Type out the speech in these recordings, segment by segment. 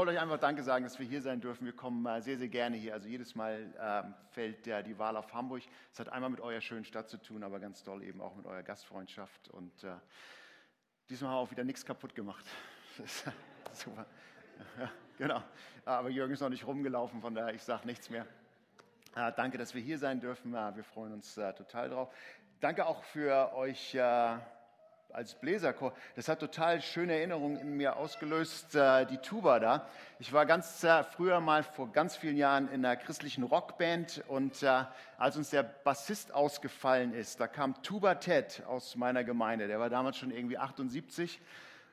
wollte euch einfach Danke sagen, dass wir hier sein dürfen. Wir kommen äh, sehr, sehr gerne hier. Also jedes Mal ähm, fällt ja die Wahl auf Hamburg. Es hat einmal mit eurer schönen Stadt zu tun, aber ganz toll eben auch mit eurer Gastfreundschaft. Und äh, diesmal haben wir auch wieder nichts kaputt gemacht. super. Genau. Aber Jürgen ist noch nicht rumgelaufen, von daher ich sage nichts mehr. Äh, danke, dass wir hier sein dürfen. Wir freuen uns total drauf. Danke auch für euch als Bläserchor. Das hat total schöne Erinnerungen in mir ausgelöst, äh, die Tuba da. Ich war ganz äh, früher mal vor ganz vielen Jahren in einer christlichen Rockband und äh, als uns der Bassist ausgefallen ist, da kam Tuba Ted aus meiner Gemeinde. Der war damals schon irgendwie 78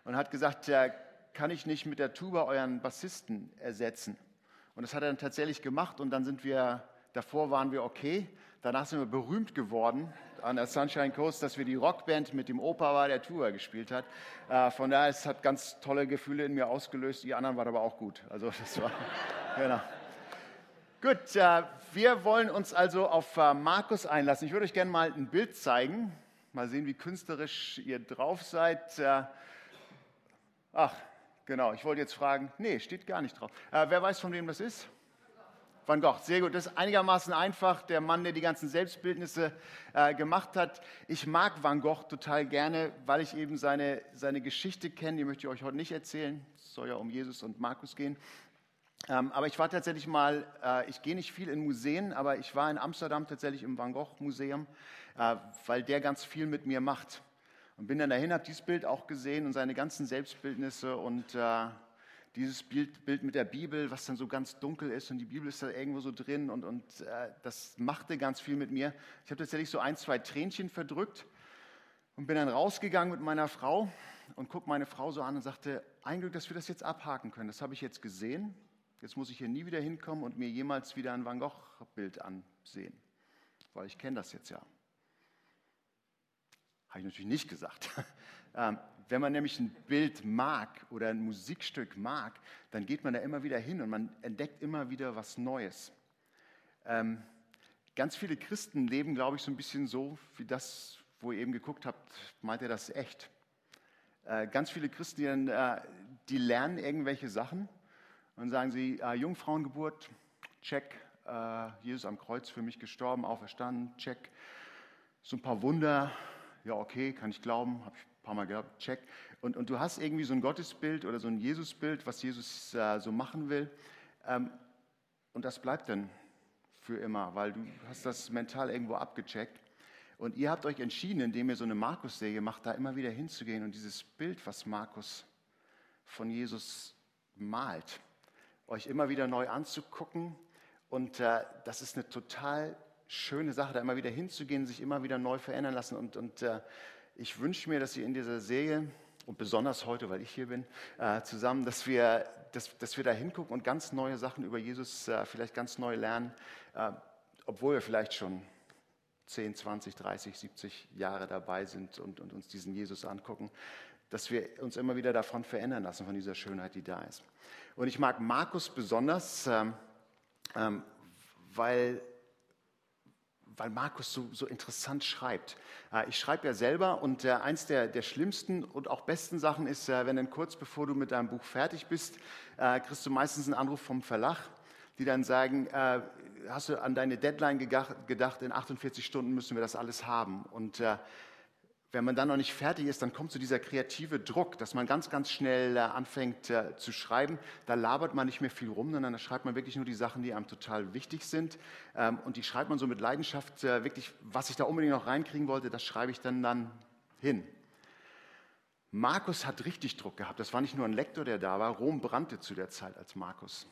und hat gesagt, kann ich nicht mit der Tuba euren Bassisten ersetzen? Und das hat er dann tatsächlich gemacht und dann sind wir, davor waren wir okay, danach sind wir berühmt geworden an der Sunshine Coast, dass wir die Rockband mit dem Opa war, der Tour gespielt hat. Äh, von daher, es hat ganz tolle Gefühle in mir ausgelöst. Die anderen waren aber auch gut. Also das war, genau. Gut, äh, wir wollen uns also auf äh, Markus einlassen. Ich würde euch gerne mal ein Bild zeigen. Mal sehen, wie künstlerisch ihr drauf seid. Äh, ach, genau, ich wollte jetzt fragen. Nee, steht gar nicht drauf. Äh, wer weiß, von wem das ist? Van Gogh, sehr gut. Das ist einigermaßen einfach. Der Mann, der die ganzen Selbstbildnisse äh, gemacht hat. Ich mag Van Gogh total gerne, weil ich eben seine, seine Geschichte kenne. Die möchte ich euch heute nicht erzählen. Es soll ja um Jesus und Markus gehen. Ähm, aber ich war tatsächlich mal, äh, ich gehe nicht viel in Museen, aber ich war in Amsterdam tatsächlich im Van Gogh Museum, äh, weil der ganz viel mit mir macht. Und bin dann dahin, habe dieses Bild auch gesehen und seine ganzen Selbstbildnisse und äh, dieses Bild, Bild mit der Bibel, was dann so ganz dunkel ist und die Bibel ist da irgendwo so drin und, und äh, das machte ganz viel mit mir. Ich habe tatsächlich so ein, zwei Tränchen verdrückt und bin dann rausgegangen mit meiner Frau und guck meine Frau so an und sagte, ein Glück, dass wir das jetzt abhaken können. Das habe ich jetzt gesehen. Jetzt muss ich hier nie wieder hinkommen und mir jemals wieder ein Van Gogh-Bild ansehen, weil ich kenne das jetzt ja. Habe ich natürlich nicht gesagt. Ähm, wenn man nämlich ein Bild mag oder ein Musikstück mag, dann geht man da immer wieder hin und man entdeckt immer wieder was Neues. Ähm, ganz viele Christen leben, glaube ich, so ein bisschen so, wie das, wo ihr eben geguckt habt, meint ihr das echt? Äh, ganz viele Christen, äh, die, lernen irgendwelche Sachen und sagen sie, äh, Jungfrauengeburt, check, Jesus am Kreuz für mich gestorben, auferstanden, check. So ein paar Wunder, ja okay, kann ich glauben, habe ich paar Mal gehabt, check. Und, und du hast irgendwie so ein Gottesbild oder so ein Jesusbild, was Jesus äh, so machen will. Ähm, und das bleibt dann für immer, weil du hast das mental irgendwo abgecheckt. Und ihr habt euch entschieden, indem ihr so eine Markus-Serie macht, da immer wieder hinzugehen und dieses Bild, was Markus von Jesus malt, euch immer wieder neu anzugucken. Und äh, das ist eine total schöne Sache, da immer wieder hinzugehen, sich immer wieder neu verändern lassen. Und, und äh, ich wünsche mir, dass ihr in dieser Serie und besonders heute, weil ich hier bin, äh, zusammen, dass wir, dass, dass wir da hingucken und ganz neue Sachen über Jesus äh, vielleicht ganz neu lernen, äh, obwohl wir vielleicht schon 10, 20, 30, 70 Jahre dabei sind und, und uns diesen Jesus angucken, dass wir uns immer wieder davon verändern lassen, von dieser Schönheit, die da ist. Und ich mag Markus besonders, ähm, ähm, weil weil Markus so, so interessant schreibt. Äh, ich schreibe ja selber und äh, eins der, der schlimmsten und auch besten Sachen ist, äh, wenn dann kurz bevor du mit deinem Buch fertig bist, kriegst du meistens einen Anruf vom Verlag, die dann sagen, hast du an deine Deadline gedacht, in 48 Stunden müssen wir das alles haben. Und wenn man dann noch nicht fertig ist, dann kommt so dieser kreative Druck, dass man ganz, ganz schnell äh, anfängt äh, zu schreiben. Da labert man nicht mehr viel rum, sondern da schreibt man wirklich nur die Sachen, die einem total wichtig sind. Ähm, und die schreibt man so mit Leidenschaft, äh, wirklich, was ich da unbedingt noch reinkriegen wollte, das schreibe ich dann, dann hin. Markus hat richtig Druck gehabt. Das war nicht nur ein Lektor, der da war. Rom brannte zu der Zeit, als Markus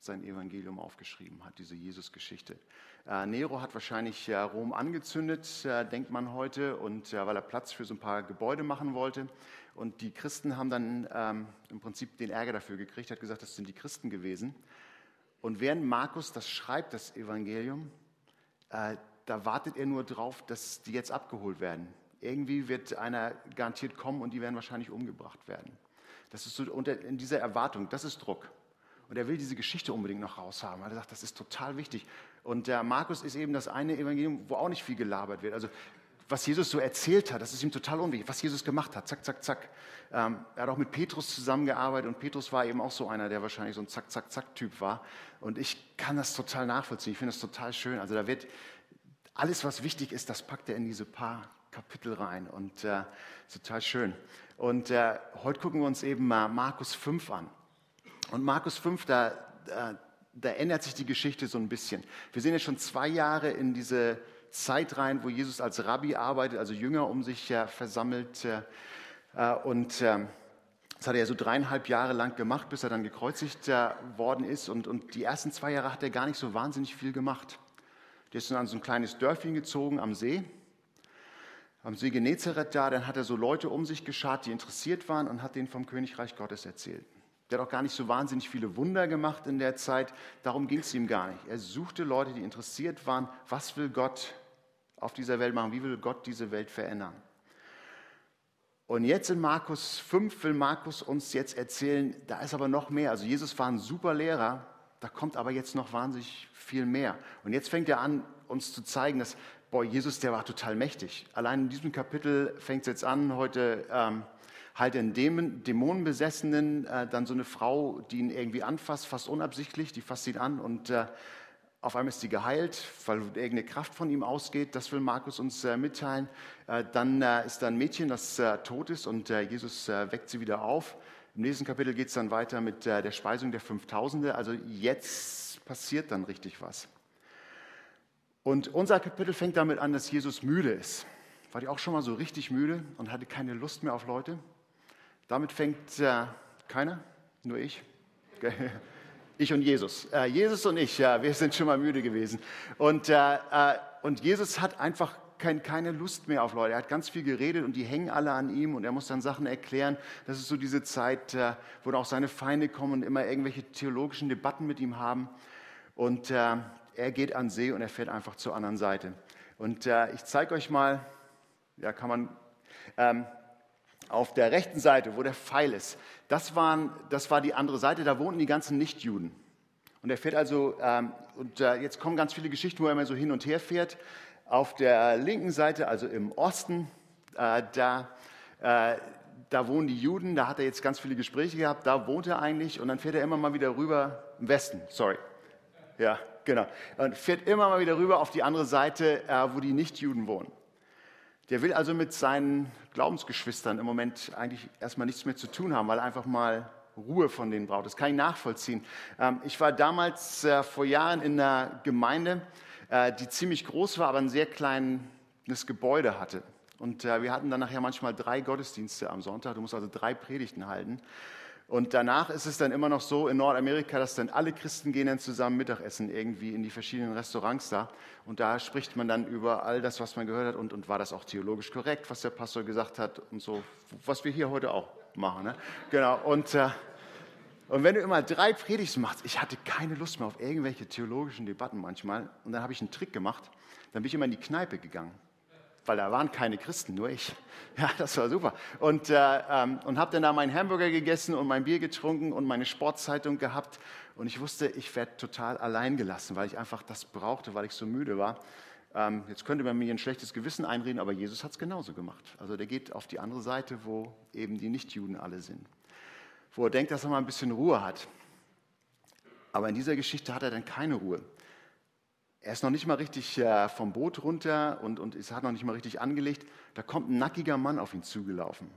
sein Evangelium aufgeschrieben hat, diese Jesus-Geschichte. Äh, Nero hat wahrscheinlich äh, Rom angezündet, äh, denkt man heute, und weil er Platz für so ein paar Gebäude machen wollte. Und die Christen haben dann ähm, im Prinzip den Ärger dafür gekriegt, hat gesagt, das sind die Christen gewesen. Und während Markus das schreibt, das Evangelium, äh, da wartet er nur drauf, dass die jetzt abgeholt werden. Irgendwie wird einer garantiert kommen und die werden wahrscheinlich umgebracht werden. Das ist so unter, in dieser Erwartung, das ist Druck. Und er will diese Geschichte unbedingt noch raushaben, weil er sagt, das ist total wichtig. Und der Markus ist eben das eine Evangelium, wo auch nicht viel gelabert wird. Also was Jesus so erzählt hat, das ist ihm total unwichtig, was Jesus gemacht hat, zack, zack, zack. Ähm, er hat auch mit Petrus zusammengearbeitet und Petrus war eben auch so einer, der wahrscheinlich so ein Zack, Zack, Zack-Typ war. Und ich kann das total nachvollziehen, ich finde das total schön. Also da wird alles, was wichtig ist, das packt er in diese paar Kapitel rein und äh, total schön. Und äh, heute gucken wir uns eben mal Markus 5 an. Und Markus 5, da, da, da ändert sich die Geschichte so ein bisschen. Wir sind ja schon zwei Jahre in diese Zeit rein, wo Jesus als Rabbi arbeitet, also Jünger um sich äh, versammelt. Äh, und äh, das hat er ja so dreieinhalb Jahre lang gemacht, bis er dann gekreuzigt äh, worden ist. Und, und die ersten zwei Jahre hat er gar nicht so wahnsinnig viel gemacht. Der ist dann an so ein kleines Dörfchen gezogen am See, am See Genezareth da. Dann hat er so Leute um sich geschart, die interessiert waren und hat denen vom Königreich Gottes erzählt. Der hat auch gar nicht so wahnsinnig viele Wunder gemacht in der Zeit. Darum ging es ihm gar nicht. Er suchte Leute, die interessiert waren. Was will Gott auf dieser Welt machen? Wie will Gott diese Welt verändern? Und jetzt in Markus 5 will Markus uns jetzt erzählen, da ist aber noch mehr. Also Jesus war ein super Lehrer, da kommt aber jetzt noch wahnsinnig viel mehr. Und jetzt fängt er an, uns zu zeigen, dass, boah, Jesus, der war total mächtig. Allein in diesem Kapitel fängt es jetzt an, heute ähm, halt Dämon, Dämonenbesessenen, äh, dann so eine Frau, die ihn irgendwie anfasst, fast unabsichtlich, die fasst ihn an und äh, auf einmal ist sie geheilt, weil irgendeine Kraft von ihm ausgeht. Das will Markus uns äh, mitteilen. Äh, dann äh, ist da ein Mädchen, das äh, tot ist und Jesus weckt sie wieder auf. Im nächsten Kapitel geht es dann weiter mit äh, der Speisung der Fünftausende. Also jetzt passiert dann richtig was. Und unser Kapitel fängt damit an, dass Jesus müde ist. War die auch schon mal so richtig müde und hatte keine Lust mehr auf Leute? Damit fängt äh, keiner, nur ich. Ich und Jesus. Äh, Jesus und ich, ja, wir sind schon mal müde gewesen. Und, äh, äh und Jesus hat einfach kein, keine Lust mehr auf Leute. Er hat ganz viel geredet und die hängen alle an ihm und er muss dann Sachen erklären. Das ist so diese Zeit, äh, wo auch seine Feinde kommen und immer irgendwelche theologischen Debatten mit ihm haben. Und äh, er geht an See und er fährt einfach zur anderen Seite. Und ich zeige euch mal, ja, kann man, ähm, auf der rechten Seite, wo der Pfeil ist, das, waren, das war die andere Seite, da wohnten die ganzen Nichtjuden. Und er fährt also, ähm, und äh, jetzt kommen ganz viele Geschichten, wo er immer so hin und her fährt. Auf der linken Seite, also im Osten, äh, da, äh, da wohnen die Juden, da hat er jetzt ganz viele Gespräche gehabt, da wohnt er eigentlich und dann fährt er immer mal wieder rüber, im Westen, sorry. Ja, genau. Und fährt immer mal wieder rüber auf die andere Seite, äh, wo die Nichtjuden wohnen. Der will also mit seinen Glaubensgeschwistern im Moment eigentlich erstmal nichts mehr zu tun haben, weil einfach mal Ruhe von denen braucht. Das kann ich nachvollziehen. Ähm, ich war damals äh, vor Jahren in einer Gemeinde, äh, die ziemlich groß war, aber ein sehr kleines Gebäude hatte. Und äh, wir hatten dann nachher manchmal drei Gottesdienste am Sonntag. Du musst also drei Predigten halten. Und danach ist es dann immer noch so in Nordamerika, dass dann alle Christen gehen dann zusammen Mittagessen irgendwie in die verschiedenen Restaurants da. Und da spricht man dann über all das, was man gehört hat. Und, und war das auch theologisch korrekt, was der Pastor gesagt hat und so, was wir hier heute auch machen. Ne? Genau. Und, äh, und wenn du immer drei Predigten machst, ich hatte keine Lust mehr auf irgendwelche theologischen Debatten manchmal. Und dann habe ich einen Trick gemacht. Dann bin ich immer in die Kneipe gegangen, weil da waren keine Christen, nur ich. Ja, das war super. Und, äh, ähm, und habe dann da meinen Hamburger gegessen und mein Bier getrunken und meine Sportzeitung gehabt. Und ich wusste, ich werde total allein gelassen, weil ich einfach das brauchte, weil ich so müde war. Ähm, jetzt könnte man mir ein schlechtes Gewissen einreden, aber Jesus hat es genauso gemacht. Also der geht auf die andere Seite, wo eben die Nichtjuden alle sind wo er denkt, dass er mal ein bisschen Ruhe hat. Aber in dieser Geschichte hat er dann keine Ruhe. Er ist noch nicht mal richtig äh, vom Boot runter und, und es hat noch nicht mal richtig angelegt. Da kommt ein nackiger Mann auf ihn zugelaufen.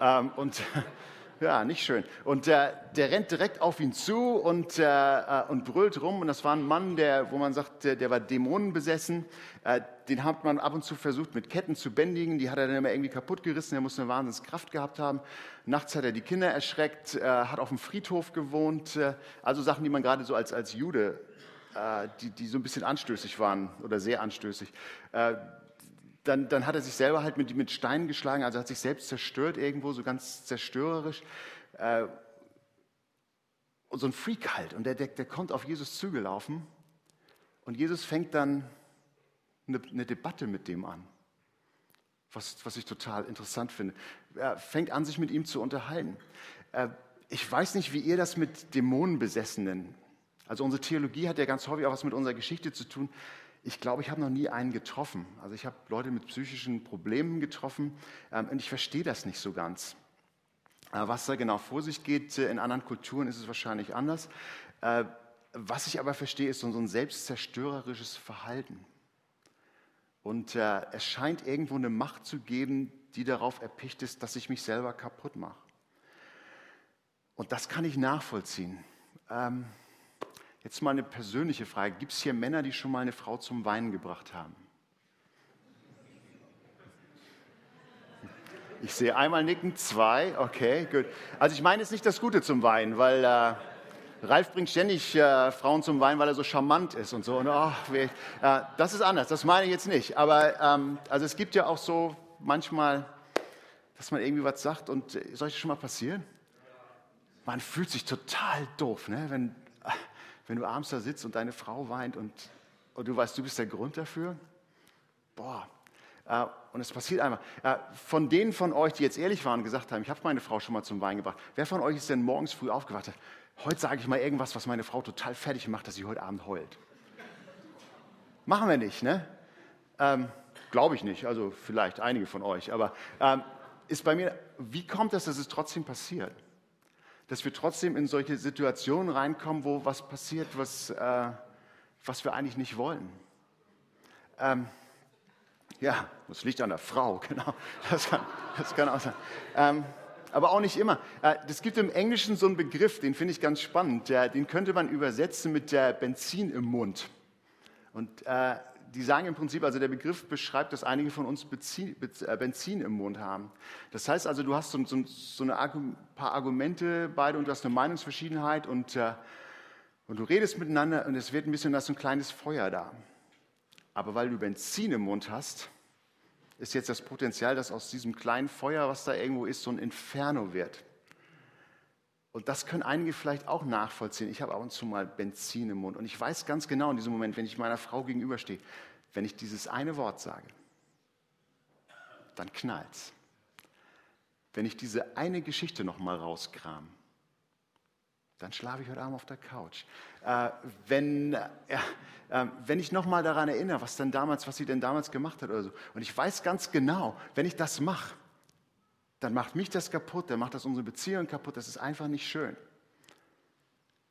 Ähm, und ja, nicht schön. Und äh, der rennt direkt auf ihn zu und, äh, äh, und brüllt rum. Und das war ein Mann, der, wo man sagt, der, der war dämonenbesessen. Äh, den hat man ab und zu versucht, mit Ketten zu bändigen. Die hat er dann immer irgendwie kaputt gerissen. Er muss eine Wahnsinnskraft gehabt haben. Nachts hat er die Kinder erschreckt, äh, hat auf dem Friedhof gewohnt. Äh, also Sachen, die man gerade so als, als Jude, die, die so ein bisschen anstößig waren oder sehr anstößig dann, dann hat er sich selber halt mit, mit Steinen geschlagen, also hat sich selbst zerstört irgendwo, so ganz zerstörerisch. Äh, und so ein Freak halt. Und der, der, der kommt auf Jesus zugelaufen und Jesus fängt dann eine, eine Debatte mit dem an. Was, was ich total interessant finde. Er fängt an, sich mit ihm zu unterhalten. Äh, ich weiß nicht, wie ihr das mit Dämonenbesessenen, also unsere Theologie hat ja ganz häufig auch was mit unserer Geschichte zu tun ich glaube, ich habe noch nie einen getroffen. Also ich habe Leute mit psychischen Problemen getroffen ähm, und ich verstehe das nicht so ganz. Äh, was da genau vor sich geht, äh, in anderen Kulturen ist es wahrscheinlich anders. Äh, was ich aber verstehe, ist so ein selbstzerstörerisches Verhalten. Und äh, es scheint irgendwo eine Macht zu geben, die darauf erpicht ist, dass ich mich selber kaputt mache. Und das kann ich nachvollziehen. Ähm, jetzt mal eine persönliche Frage. Gibt es hier Männer, die schon mal eine Frau zum Weinen gebracht haben? Ich sehe einmal nicken, zwei, okay, gut. Also ich meine jetzt nicht das Gute zum Weinen, weil äh, Ralf bringt ständig äh, Frauen zum Weinen, weil er so charmant ist und so. Und, oh, äh, das ist anders, das meine ich jetzt nicht. Aber ähm, also es gibt ja auch so manchmal, dass man irgendwie was sagt und äh, soll das schon mal passieren? Man fühlt sich total doof, ne? wenn, wenn du abends da sitzt und deine Frau weint und, und du weißt, du bist der Grund dafür. Boah, äh, und es passiert einmal. Äh, von denen von euch, die jetzt ehrlich waren und gesagt haben, ich habe meine Frau schon mal zum Wein gebracht, wer von euch ist denn morgens früh aufgewacht? Heute sage ich mal irgendwas, was meine Frau total fertig macht, dass sie heute Abend heult. Machen wir nicht, ne? Ähm, Glaube ich nicht, also vielleicht einige von euch. Aber ähm, ist bei mir, wie kommt es, dass es trotzdem passiert? Dass wir trotzdem in solche Situationen reinkommen, wo was passiert, was, äh, was wir eigentlich nicht wollen. Ähm, ja, das liegt an der Frau, genau. Das kann, das kann auch sein. Ähm, aber auch nicht immer. Es äh, gibt im Englischen so einen Begriff, den finde ich ganz spannend. Den könnte man übersetzen mit der Benzin im Mund. Und äh, die sagen im Prinzip, also der Begriff beschreibt, dass einige von uns Benzin, äh, im Mund haben. Das heißt also, du hast so, so, so ein paar Argumente beide und du hast eine Meinungsverschiedenheit und, und du redest miteinander und es wird ein bisschen, da so ein kleines Feuer da. Aber weil du Benzin im Mund hast, ist jetzt das Potenzial, dass aus diesem kleinen Feuer, was da irgendwo ist, so ein Inferno wird. Und das können einige vielleicht auch nachvollziehen. Ich habe ab und zu mal Benzin im Mund. Und ich weiß ganz genau in diesem Moment, wenn ich meiner Frau gegenüberstehe, wenn ich dieses eine Wort sage, dann knallt's. Wenn ich diese eine Geschichte noch mal rauskram, dann schlafe ich heute Abend auf der Couch. Äh, wenn, äh, äh, wenn ich nochmal daran erinnere, was, denn damals, was sie denn damals gemacht hat oder so, und ich weiß ganz genau, wenn ich das mache, dann macht mich das kaputt, dann macht das unsere Beziehung kaputt, das ist einfach nicht schön.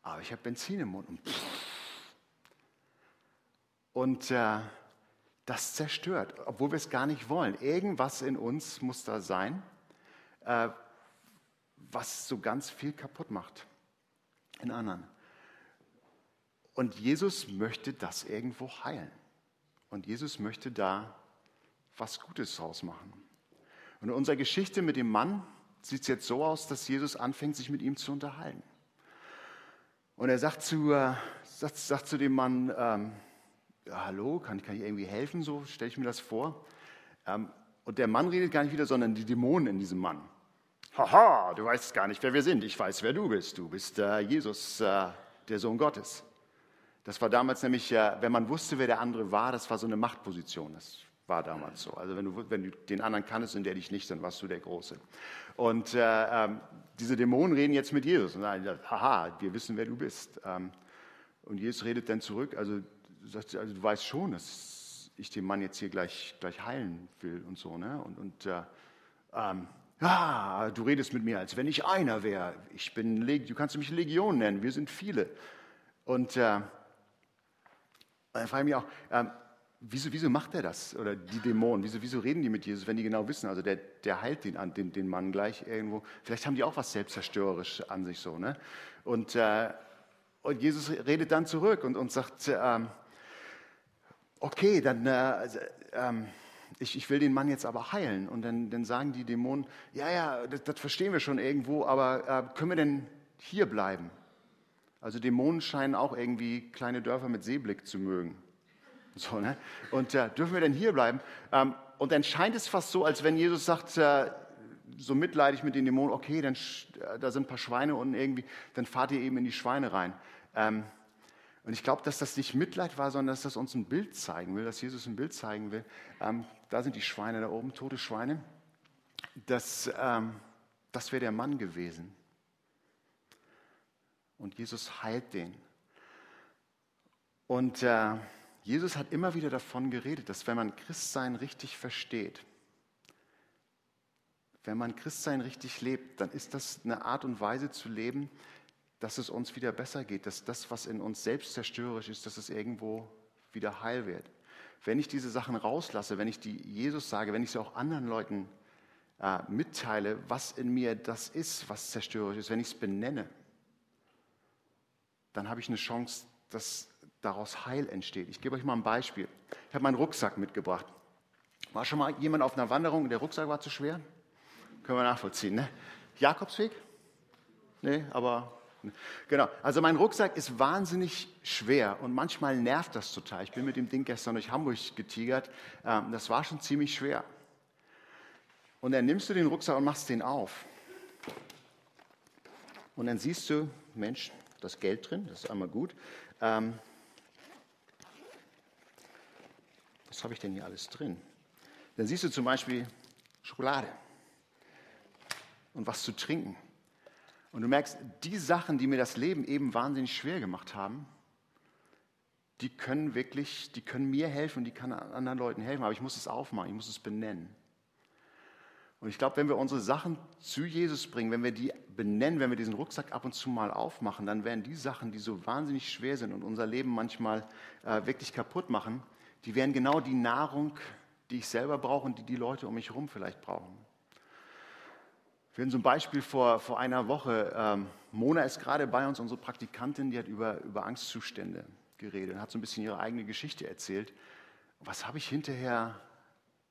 Aber ich habe Benzin im Mund und, und äh, das zerstört, obwohl wir es gar nicht wollen. Irgendwas in uns muss da sein, äh, was so ganz viel kaputt macht in anderen. Und Jesus möchte das irgendwo heilen. Und Jesus möchte da was Gutes draus machen. Und in unserer Geschichte mit dem Mann sieht es jetzt so aus, dass Jesus anfängt, sich mit ihm zu unterhalten. Und er sagt zu, äh, sagt, sagt, zu dem Mann, ähm, ja, hallo, kann, kann, ich irgendwie helfen? So stelle ich mir das vor. Ähm, und der Mann redet gar nicht wieder, sondern die Dämonen in diesem Mann. Haha, du weißt gar nicht, wer wir sind. Ich weiß, wer du bist. Du bist äh, Jesus, äh, der Sohn Gottes. Das war damals nämlich, äh, wenn man wusste, wer der andere war, das war so eine Machtposition. Das war damals so. Also wenn du, wenn du den anderen kanntest und der dich nicht, dann warst du der Große. Und äh, ähm, diese Dämonen reden jetzt mit Jesus und sagen, haha, wir wissen, wer du bist. Ähm, und Jesus redet dann zurück, also, sagt, also du weißt schon, dass ich den Mann jetzt hier gleich, gleich heilen will und so. Ne? Und, und äh, ähm, Ah, du redest mit mir, als wenn ich einer wäre. Ich bin, du kannst mich Legion nennen, wir sind viele. Und äh, dann frage ich mich auch, äh, wieso, wieso macht er das? Oder die Dämonen, wieso, wieso reden die mit Jesus, wenn die genau wissen? Also der, der heilt den, den, den Mann gleich irgendwo. Vielleicht haben die auch was selbstzerstörerisch an sich so. Ne? Und, äh, und Jesus redet dann zurück und, und sagt, ähm, okay, dann... Äh, ähm, ich, ich will den Mann jetzt aber heilen. Und dann, dann sagen die Dämonen, ja, ja, das, das verstehen wir schon irgendwo, aber äh, können wir denn hier bleiben? Also Dämonen scheinen auch irgendwie kleine Dörfer mit Seeblick zu mögen. So, ne? Und äh, dürfen wir denn hier bleiben? Ähm, und dann scheint es fast so, als wenn Jesus sagt, äh, so mitleidig mit den Dämonen, okay, dann, äh, da sind ein paar Schweine unten irgendwie, dann fahrt ihr eben in die Schweine rein. Ähm, und ich glaube, dass das nicht Mitleid war, sondern dass das uns ein Bild zeigen will, dass Jesus ein Bild zeigen will. Ähm, da sind die Schweine da oben, tote Schweine. Das, ähm, das wäre der Mann gewesen. Und Jesus heilt den. Und äh, Jesus hat immer wieder davon geredet, dass wenn man Christsein richtig versteht, wenn man Christsein richtig lebt, dann ist das eine Art und Weise zu leben, dass es uns wieder besser geht, dass das, was in uns selbst zerstörerisch ist, dass es irgendwo wieder heil wird. Wenn ich diese Sachen rauslasse, wenn ich die Jesus sage, wenn ich sie auch anderen Leuten äh, mitteile, was in mir das ist, was zerstörerisch ist, wenn ich es benenne, dann habe ich eine Chance, dass daraus Heil entsteht. Ich gebe euch mal ein Beispiel. Ich habe meinen Rucksack mitgebracht. War schon mal jemand auf einer Wanderung und der Rucksack war zu schwer? Können wir nachvollziehen, ne? Jakobsweg? Nee, aber Genau, also mein Rucksack ist wahnsinnig schwer und manchmal nervt das total. Ich bin mit dem Ding gestern durch Hamburg getigert, ähm, das war schon ziemlich schwer. Und dann nimmst du den Rucksack und machst den auf. Und dann siehst du, Mensch, das Geld drin, das ist einmal gut. Ähm, was habe ich denn hier alles drin? Dann siehst du zum Beispiel Schokolade und was zu trinken. Und du merkst, die Sachen, die mir das Leben eben wahnsinnig schwer gemacht haben, die können wirklich, die können mir helfen und die können anderen Leuten helfen, aber ich muss es aufmachen, ich muss es benennen. Und ich glaube, wenn wir unsere Sachen zu Jesus bringen, wenn wir die benennen, wenn wir diesen Rucksack ab und zu mal aufmachen, dann werden die Sachen, die so wahnsinnig schwer sind und unser Leben manchmal äh, wirklich kaputt machen, die werden genau die Nahrung, die ich selber brauche und die die Leute um mich herum vielleicht brauchen. Wir hatten so ein Beispiel vor, vor einer Woche. Ähm, Mona ist gerade bei uns, unsere Praktikantin, die hat über, über Angstzustände geredet und hat so ein bisschen ihre eigene Geschichte erzählt. Was habe ich hinterher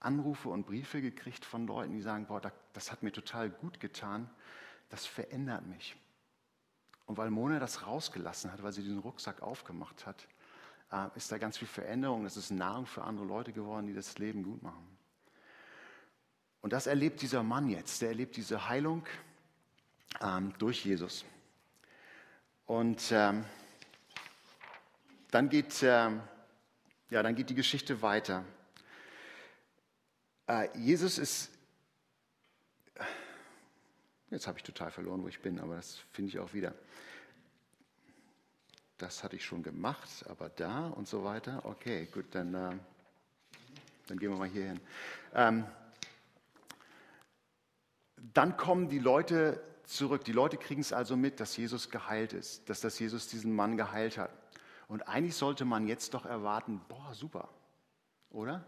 Anrufe und Briefe gekriegt von Leuten, die sagen, boah, das hat mir total gut getan, das verändert mich. Und weil Mona das rausgelassen hat, weil sie diesen Rucksack aufgemacht hat, äh, ist da ganz viel Veränderung. Das ist Nahrung für andere Leute geworden, die das Leben gut machen. Und das erlebt dieser Mann jetzt. Der erlebt diese Heilung ähm, durch Jesus. Und ähm, dann, geht, ähm, ja, dann geht die Geschichte weiter. Äh, Jesus ist, jetzt habe ich total verloren, wo ich bin, aber das finde ich auch wieder. Das hatte ich schon gemacht, aber da und so weiter. Okay, gut, dann, äh, dann gehen wir mal hier hin. Ähm, dann kommen die Leute zurück. Die Leute kriegen es also mit, dass Jesus geheilt ist, dass das Jesus diesen Mann geheilt hat. Und eigentlich sollte man jetzt doch erwarten, boah, super, oder?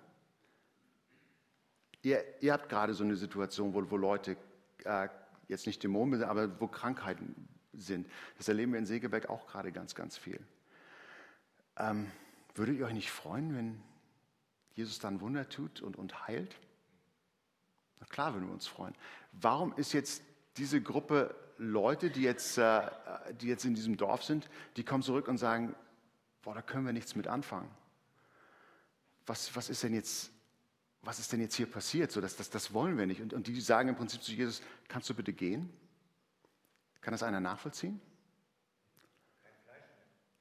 Ihr, ihr habt gerade so eine Situation, wo, wo Leute äh, jetzt nicht Dämonen aber wo Krankheiten sind. Das erleben wir in Segeberg auch gerade ganz, ganz viel. Ähm, würdet ihr euch nicht freuen, wenn Jesus dann Wunder tut und, und heilt? Na klar würden wir uns freuen. Warum ist jetzt diese Gruppe Leute, die jetzt, äh, die jetzt in diesem Dorf sind, die kommen zurück und sagen, boah, da können wir nichts mit anfangen. Was, was ist denn jetzt was ist denn jetzt hier passiert? So, das, das, das wollen wir nicht. Und, und die sagen im Prinzip zu Jesus, kannst du bitte gehen? Kann das einer nachvollziehen?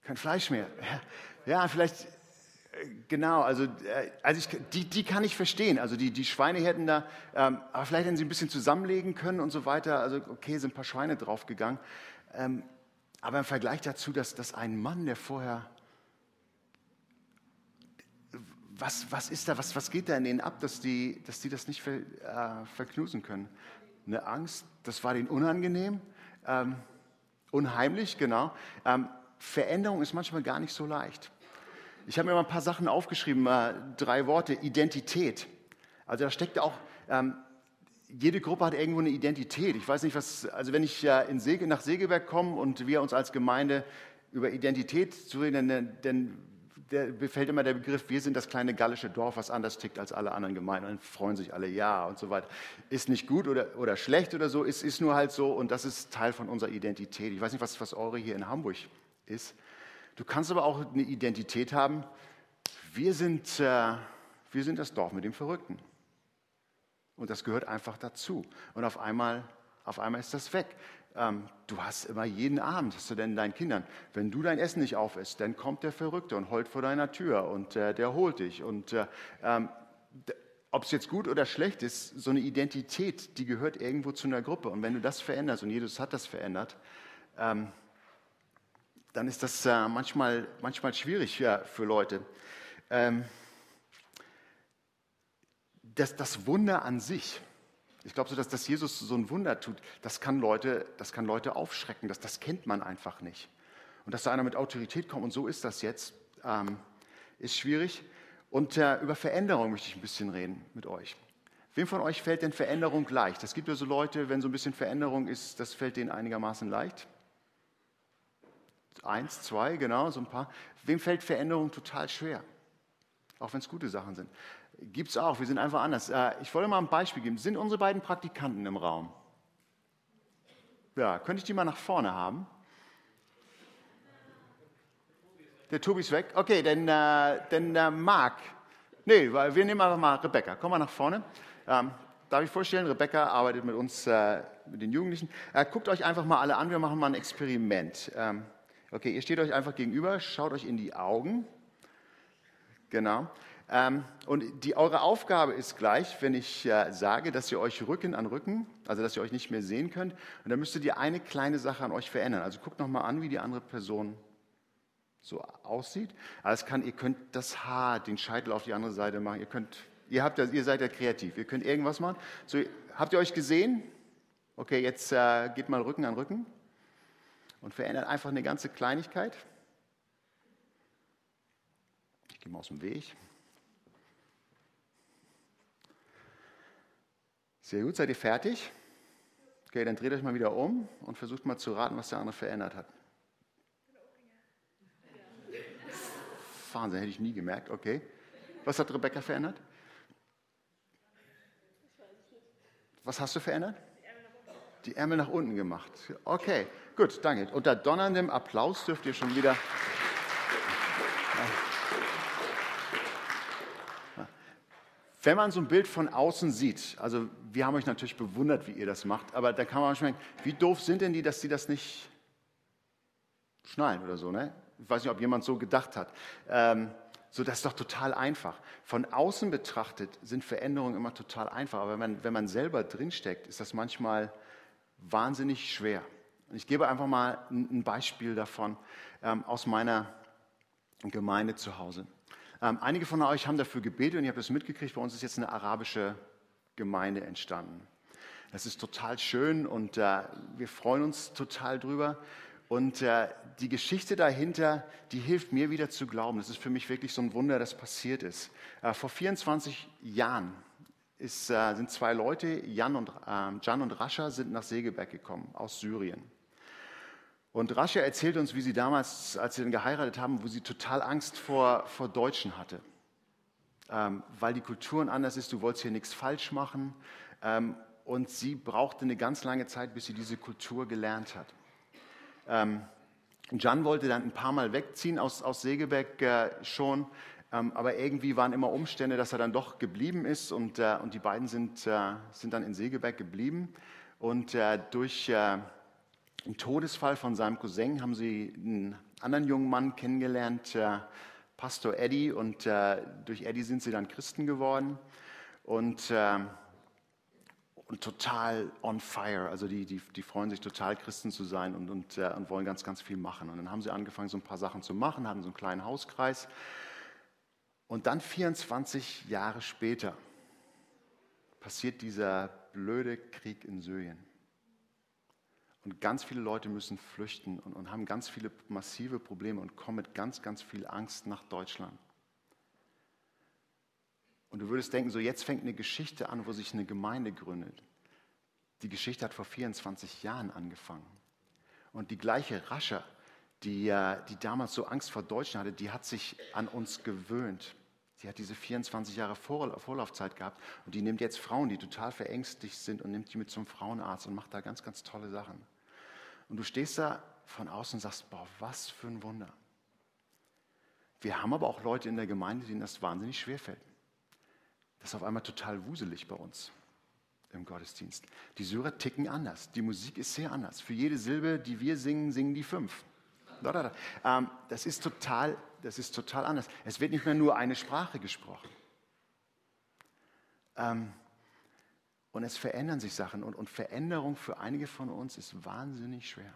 Kein Fleisch mehr. Kein Fleisch mehr. Ja, vielleicht, äh, genau, also, äh, also ich, die, die kann ich verstehen. Also die, die Schweine hätten da, ähm, aber vielleicht hätten sie ein bisschen zusammenlegen können und so weiter. Also okay, sind ein paar Schweine draufgegangen. Ähm, aber im Vergleich dazu, dass, dass ein Mann, der vorher was, was ist da, was, was geht da in denen ab, dass die, dass die das nicht ver, äh, verknusen können? Eine Angst, das war denen unangenehm, ähm, unheimlich, genau. Ähm, Veränderung ist manchmal gar nicht so leicht. Ich habe mir mal ein paar Sachen aufgeschrieben, äh, drei Worte, Identität. Also da steckt auch, ähm, jede Gruppe hat irgendwo eine Identität. Ich weiß nicht, was, also wenn ich äh, in Sege, nach Segeberg komme und wir uns als Gemeinde über Identität zu reden, dann, dann der fällt immer der Begriff, wir sind das kleine gallische Dorf, was anders tickt als alle anderen Gemeinden. Dann freuen sich alle, ja und so weiter. Ist nicht gut oder, oder schlecht oder so, ist, ist nur halt so und das ist Teil von unserer Identität. Ich weiß nicht, was, was eure hier in Hamburg ist. Du kannst aber auch eine Identität haben. Wir sind, äh, wir sind das Dorf mit dem Verrückten. Und das gehört einfach dazu. Und auf einmal, auf einmal ist das weg ähm, du hast immer jeden Abend, hast du denn deinen Kindern, wenn du dein Essen nicht aufisst, dann kommt der Verrückte und heult vor deiner Tür und äh, der holt dich. Und äh, ähm, ob es jetzt gut oder schlecht ist, so eine Identität, die gehört irgendwo zu einer Gruppe. Und wenn du das veränderst, und Jesus hat das verändert, ähm, dann ist das äh, manchmal, manchmal schwierig ja, für Leute. Ähm, das, das Wunder an sich, ich glaube so, dass, dass Jesus so ein Wunder tut, das kann Leute, das kann Leute aufschrecken, das, das kennt man einfach nicht. Und dass da einer mit Autorität kommt, und so ist das jetzt, ähm, ist schwierig. Und äh, über Veränderung möchte ich ein bisschen reden mit euch. Wem von euch fällt denn Veränderung leicht? Es gibt ja so Leute, wenn so ein bisschen Veränderung ist, das fällt denen einigermaßen leicht. Eins, zwei, genau, so ein paar. Wem fällt Veränderung total schwer? Auch wenn es gute Sachen sind. Gibt es auch, wir sind einfach anders. Äh, ich wollte mal ein Beispiel geben. Sind unsere beiden Praktikanten im Raum? Ja, könnte ich die mal nach vorne haben? Der Tobi ist weg. Okay, dann, äh, dann äh, Marc. Nee, wir nehmen einfach mal Rebecca. Komm mal nach vorne. Ähm, darf ich vorstellen, Rebecca arbeitet mit uns, äh, mit den Jugendlichen. Äh, guckt euch einfach mal alle an, wir machen mal ein Experiment. Ähm, okay, ihr steht euch einfach gegenüber, schaut euch in die Augen. Genau. Ähm, und die, eure Aufgabe ist gleich, wenn ich äh, sage, dass ihr euch Rücken an Rücken, also dass ihr euch nicht mehr sehen könnt, und dann müsstet ihr eine kleine Sache an euch verändern. Also guckt nochmal an, wie die andere Person so aussieht. Also kann, ihr könnt das Haar, den Scheitel auf die andere Seite machen. Ihr könnt Ihr, habt ja, ihr seid ja kreativ. Ihr könnt irgendwas machen. So, habt ihr euch gesehen? Okay, jetzt äh, geht mal Rücken an Rücken und verändert einfach eine ganze Kleinigkeit. Ich gehe mal aus dem Weg. Sehr gut, seid ihr fertig? Okay, dann dreht euch mal wieder um und versucht mal zu raten, was der andere verändert hat. Wahnsinn, hätte ich nie gemerkt. Okay. Was hat Rebecca verändert? Was hast du verändert? Die Ärmel nach unten gemacht. Okay, gut, danke. Unter donnerndem Applaus dürft ihr schon wieder. Wenn man so ein Bild von außen sieht, also wir haben euch natürlich bewundert, wie ihr das macht, aber da kann man manchmal denken, wie doof sind denn die, dass sie das nicht schnallen oder so, ne? Ich weiß nicht, ob jemand so gedacht hat. Ähm, so, das ist doch total einfach. Von außen betrachtet sind Veränderungen immer total einfach, aber wenn man, wenn man selber drinsteckt, ist das manchmal wahnsinnig schwer. Und ich gebe einfach mal ein Beispiel davon ähm, aus meiner Gemeinde zu Hause. Ähm, einige von euch haben dafür gebetet und ihr habt es mitgekriegt, bei uns ist jetzt eine arabische Gemeinde entstanden. Das ist total schön und äh, wir freuen uns total drüber. Und äh, die Geschichte dahinter, die hilft mir wieder zu glauben. Das ist für mich wirklich so ein Wunder, das passiert ist. Äh, vor 24 Jahren ist, äh, sind zwei Leute, Jan und, ähm, Jan und Rascha, sind nach Segeberg gekommen aus Syrien. Und Rascha erzählt uns, wie sie damals, als sie dann geheiratet haben, wo sie total Angst vor, vor Deutschen hatte. Ähm, weil die Kulturen anders ist, du wolltest hier nichts falsch machen. Ähm, und sie brauchte eine ganz lange Zeit, bis sie diese Kultur gelernt hat. Ähm, Jan wollte dann ein paar Mal wegziehen aus, aus Segeberg äh, schon, ähm, aber irgendwie waren immer Umstände, dass er dann doch geblieben ist und, äh, und die beiden sind, äh, sind dann in Segeberg geblieben. Und äh, durch äh, einen Todesfall von seinem Cousin haben sie einen anderen jungen Mann kennengelernt, äh, Pastor Eddie, und durch Eddie sind sie dann Christen geworden. Und und total on fire. Also die, die, die freuen sich total, Christen zu sein und, und, äh, und wollen ganz, ganz viel machen. Und dann haben sie angefangen, so ein paar Sachen zu machen, hatten so einen kleinen Hauskreis. Und dann 24 Jahre später passiert dieser blöde Krieg in Syrien. Und ganz viele Leute müssen flüchten und, und haben ganz viele massive Probleme und kommen mit ganz, ganz viel Angst nach Deutschland. Und du würdest denken, so jetzt fängt eine Geschichte an, wo sich eine Gemeinde gründet. Die Geschichte hat vor 24 Jahren angefangen. Und die gleiche Rasche, die, die damals so Angst vor Deutschen hatte, die hat sich an uns gewöhnt. Sie hat diese 24 Jahre Vorlaufzeit gehabt und die nimmt jetzt Frauen, die total verängstigt sind und nimmt die mit zum Frauenarzt und macht da ganz, ganz tolle Sachen. Und du stehst da von außen und sagst, boah, was für ein Wunder. Wir haben aber auch Leute in der Gemeinde, denen das wahnsinnig schwer fällt. Das ist auf einmal total wuselig bei uns im Gottesdienst. Die Syrer ticken anders. Die Musik ist sehr anders. Für jede Silbe, die wir singen, singen die fünf. Ähm, das, ist total, das ist total anders. Es wird nicht mehr nur eine Sprache gesprochen. Ähm, und es verändern sich Sachen. Und, und Veränderung für einige von uns ist wahnsinnig schwer.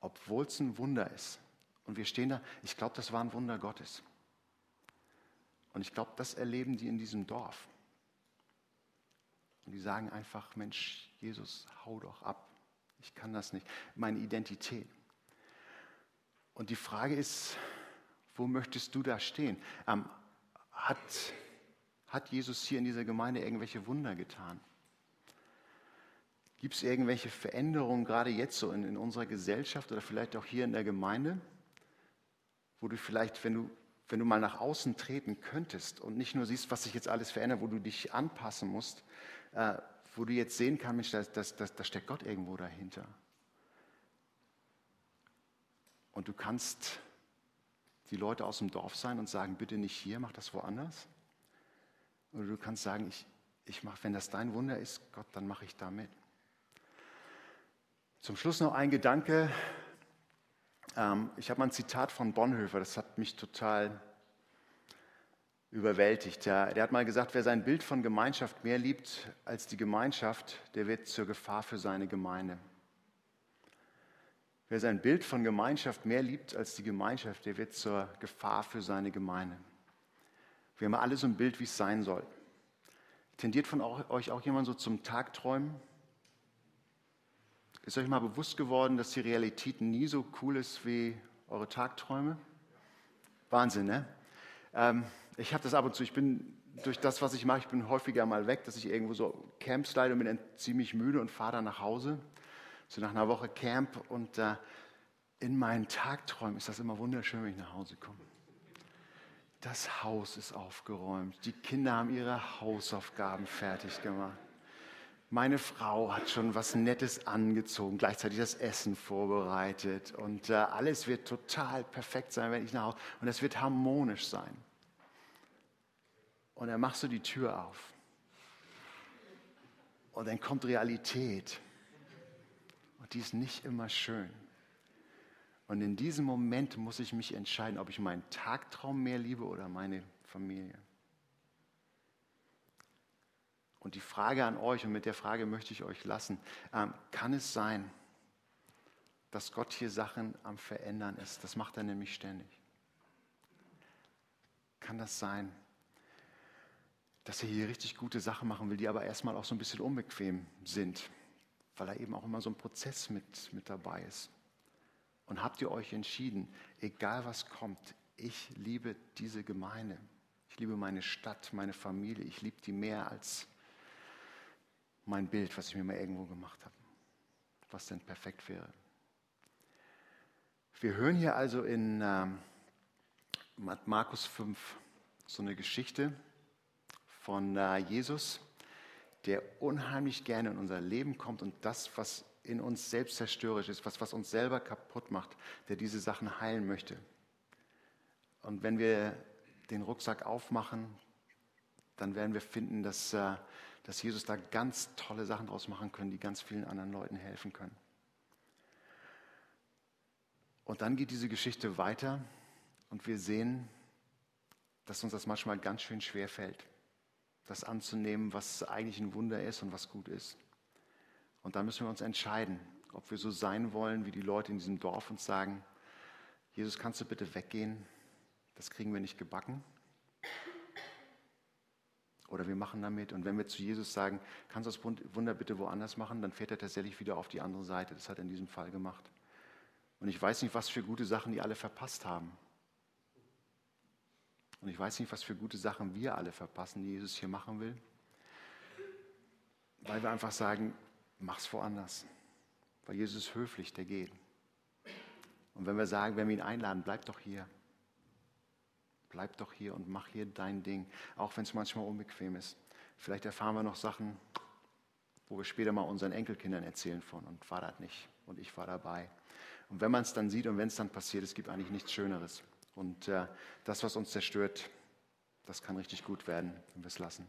Obwohl es ein Wunder ist. Und wir stehen da, ich glaube, das war ein Wunder Gottes. Und ich glaube, das erleben die in diesem Dorf. Und die sagen einfach, Mensch, Jesus, hau doch ab. Ich kann das nicht. Meine Identität. Und die Frage ist, wo möchtest du da stehen? Ähm, hat, hat Jesus hier in dieser Gemeinde irgendwelche Wunder getan? Gibt es irgendwelche Veränderungen, gerade jetzt so in, in unserer Gesellschaft oder vielleicht auch hier in der Gemeinde, wo du vielleicht, wenn du, wenn du mal nach außen treten könntest und nicht nur siehst, was sich jetzt alles verändert, wo du dich anpassen musst, äh, wo du jetzt sehen kannst, da das, das, das steckt Gott irgendwo dahinter. Und du kannst die Leute aus dem Dorf sein und sagen, bitte nicht hier, mach das woanders. Oder du kannst sagen, ich, ich mach, wenn das dein Wunder ist, Gott, dann mache ich da mit. Zum Schluss noch ein Gedanke. Ähm, ich habe mal ein Zitat von Bonhoeffer, das hat mich total überwältigt. Der, der hat mal gesagt, wer sein Bild von Gemeinschaft mehr liebt als die Gemeinschaft, der wird zur Gefahr für seine Gemeinde. Wer sein Bild von Gemeinschaft mehr liebt als die Gemeinschaft, der wird zur Gefahr für seine Gemeinde. Wir haben alle so ein Bild, wie es sein soll. Tendiert von euch auch jemand so zum Tagträumen? Ist euch mal bewusst geworden, dass die Realität nie so cool ist wie eure Tagträume? Wahnsinn, ne? Ähm, ich habe das ab und zu, ich bin durch das, was ich mache, ich bin häufiger mal weg, dass ich irgendwo so Camps leite und bin dann ziemlich müde und fahre dann nach Hause so nach einer Woche Camp und äh, in meinen Tagträumen ist das immer wunderschön, wenn ich nach Hause komme. Das Haus ist aufgeräumt, die Kinder haben ihre Hausaufgaben fertig gemacht. Meine Frau hat schon was Nettes angezogen, gleichzeitig das Essen vorbereitet und äh, alles wird total perfekt sein, wenn ich nach Hause und es wird harmonisch sein. Und dann machst du die Tür auf und dann kommt Realität die ist nicht immer schön. Und in diesem Moment muss ich mich entscheiden, ob ich meinen Tagtraum mehr liebe oder meine Familie. Und die Frage an euch, und mit der Frage möchte ich euch lassen, ähm, kann es sein, dass Gott hier Sachen am Verändern ist? Das macht er nämlich ständig. Kann das sein, dass er hier richtig gute Sachen machen will, die aber erstmal auch so ein bisschen unbequem sind? weil da eben auch immer so ein Prozess mit, mit dabei ist. Und habt ihr euch entschieden, egal was kommt, ich liebe diese Gemeinde. Ich liebe meine Stadt, meine Familie. Ich liebe die mehr als mein Bild, was ich mir mal irgendwo gemacht habe. Was denn perfekt wäre. Wir hören hier also in ähm, Markus 5 so eine Geschichte von äh, Jesus, der unheimlich gerne in unser Leben kommt und das, was in uns selbst zerstörerisch ist, was, was uns selber kaputt macht, der diese Sachen heilen möchte. Und wenn wir den Rucksack aufmachen, dann werden wir finden, dass, äh, dass Jesus da ganz tolle Sachen draus machen können, die ganz vielen anderen Leuten helfen können. Und dann geht diese Geschichte weiter und wir sehen, dass uns das manchmal ganz schön schwer fällt das anzunehmen, was eigentlich ein Wunder ist und was gut ist. Und da müssen wir uns entscheiden, ob wir so sein wollen wie die Leute in diesem Dorf und sagen, Jesus, kannst du bitte weggehen? Das kriegen wir nicht gebacken. Oder wir machen damit. Und wenn wir zu Jesus sagen, kannst du das Wunder bitte woanders machen, dann fährt er tatsächlich wieder auf die andere Seite. Das hat er in diesem Fall gemacht. Und ich weiß nicht, was für gute Sachen die alle verpasst haben. Und ich weiß nicht, was für gute Sachen wir alle verpassen, die Jesus hier machen will. Weil wir einfach sagen, mach's woanders. Weil Jesus ist höflich, der geht. Und wenn wir sagen, wenn wir ihn einladen, bleib doch hier. Bleib doch hier und mach hier dein Ding, auch wenn es manchmal unbequem ist. Vielleicht erfahren wir noch Sachen, wo wir später mal unseren Enkelkindern erzählen von und war das nicht und ich war dabei. Und wenn man es dann sieht und wenn es dann passiert, es gibt eigentlich nichts Schöneres. Und äh, das, was uns zerstört, das kann richtig gut werden, wenn wir es lassen.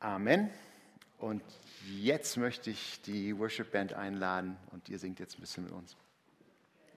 Amen. Und jetzt möchte ich die Worship Band einladen und ihr singt jetzt ein bisschen mit uns.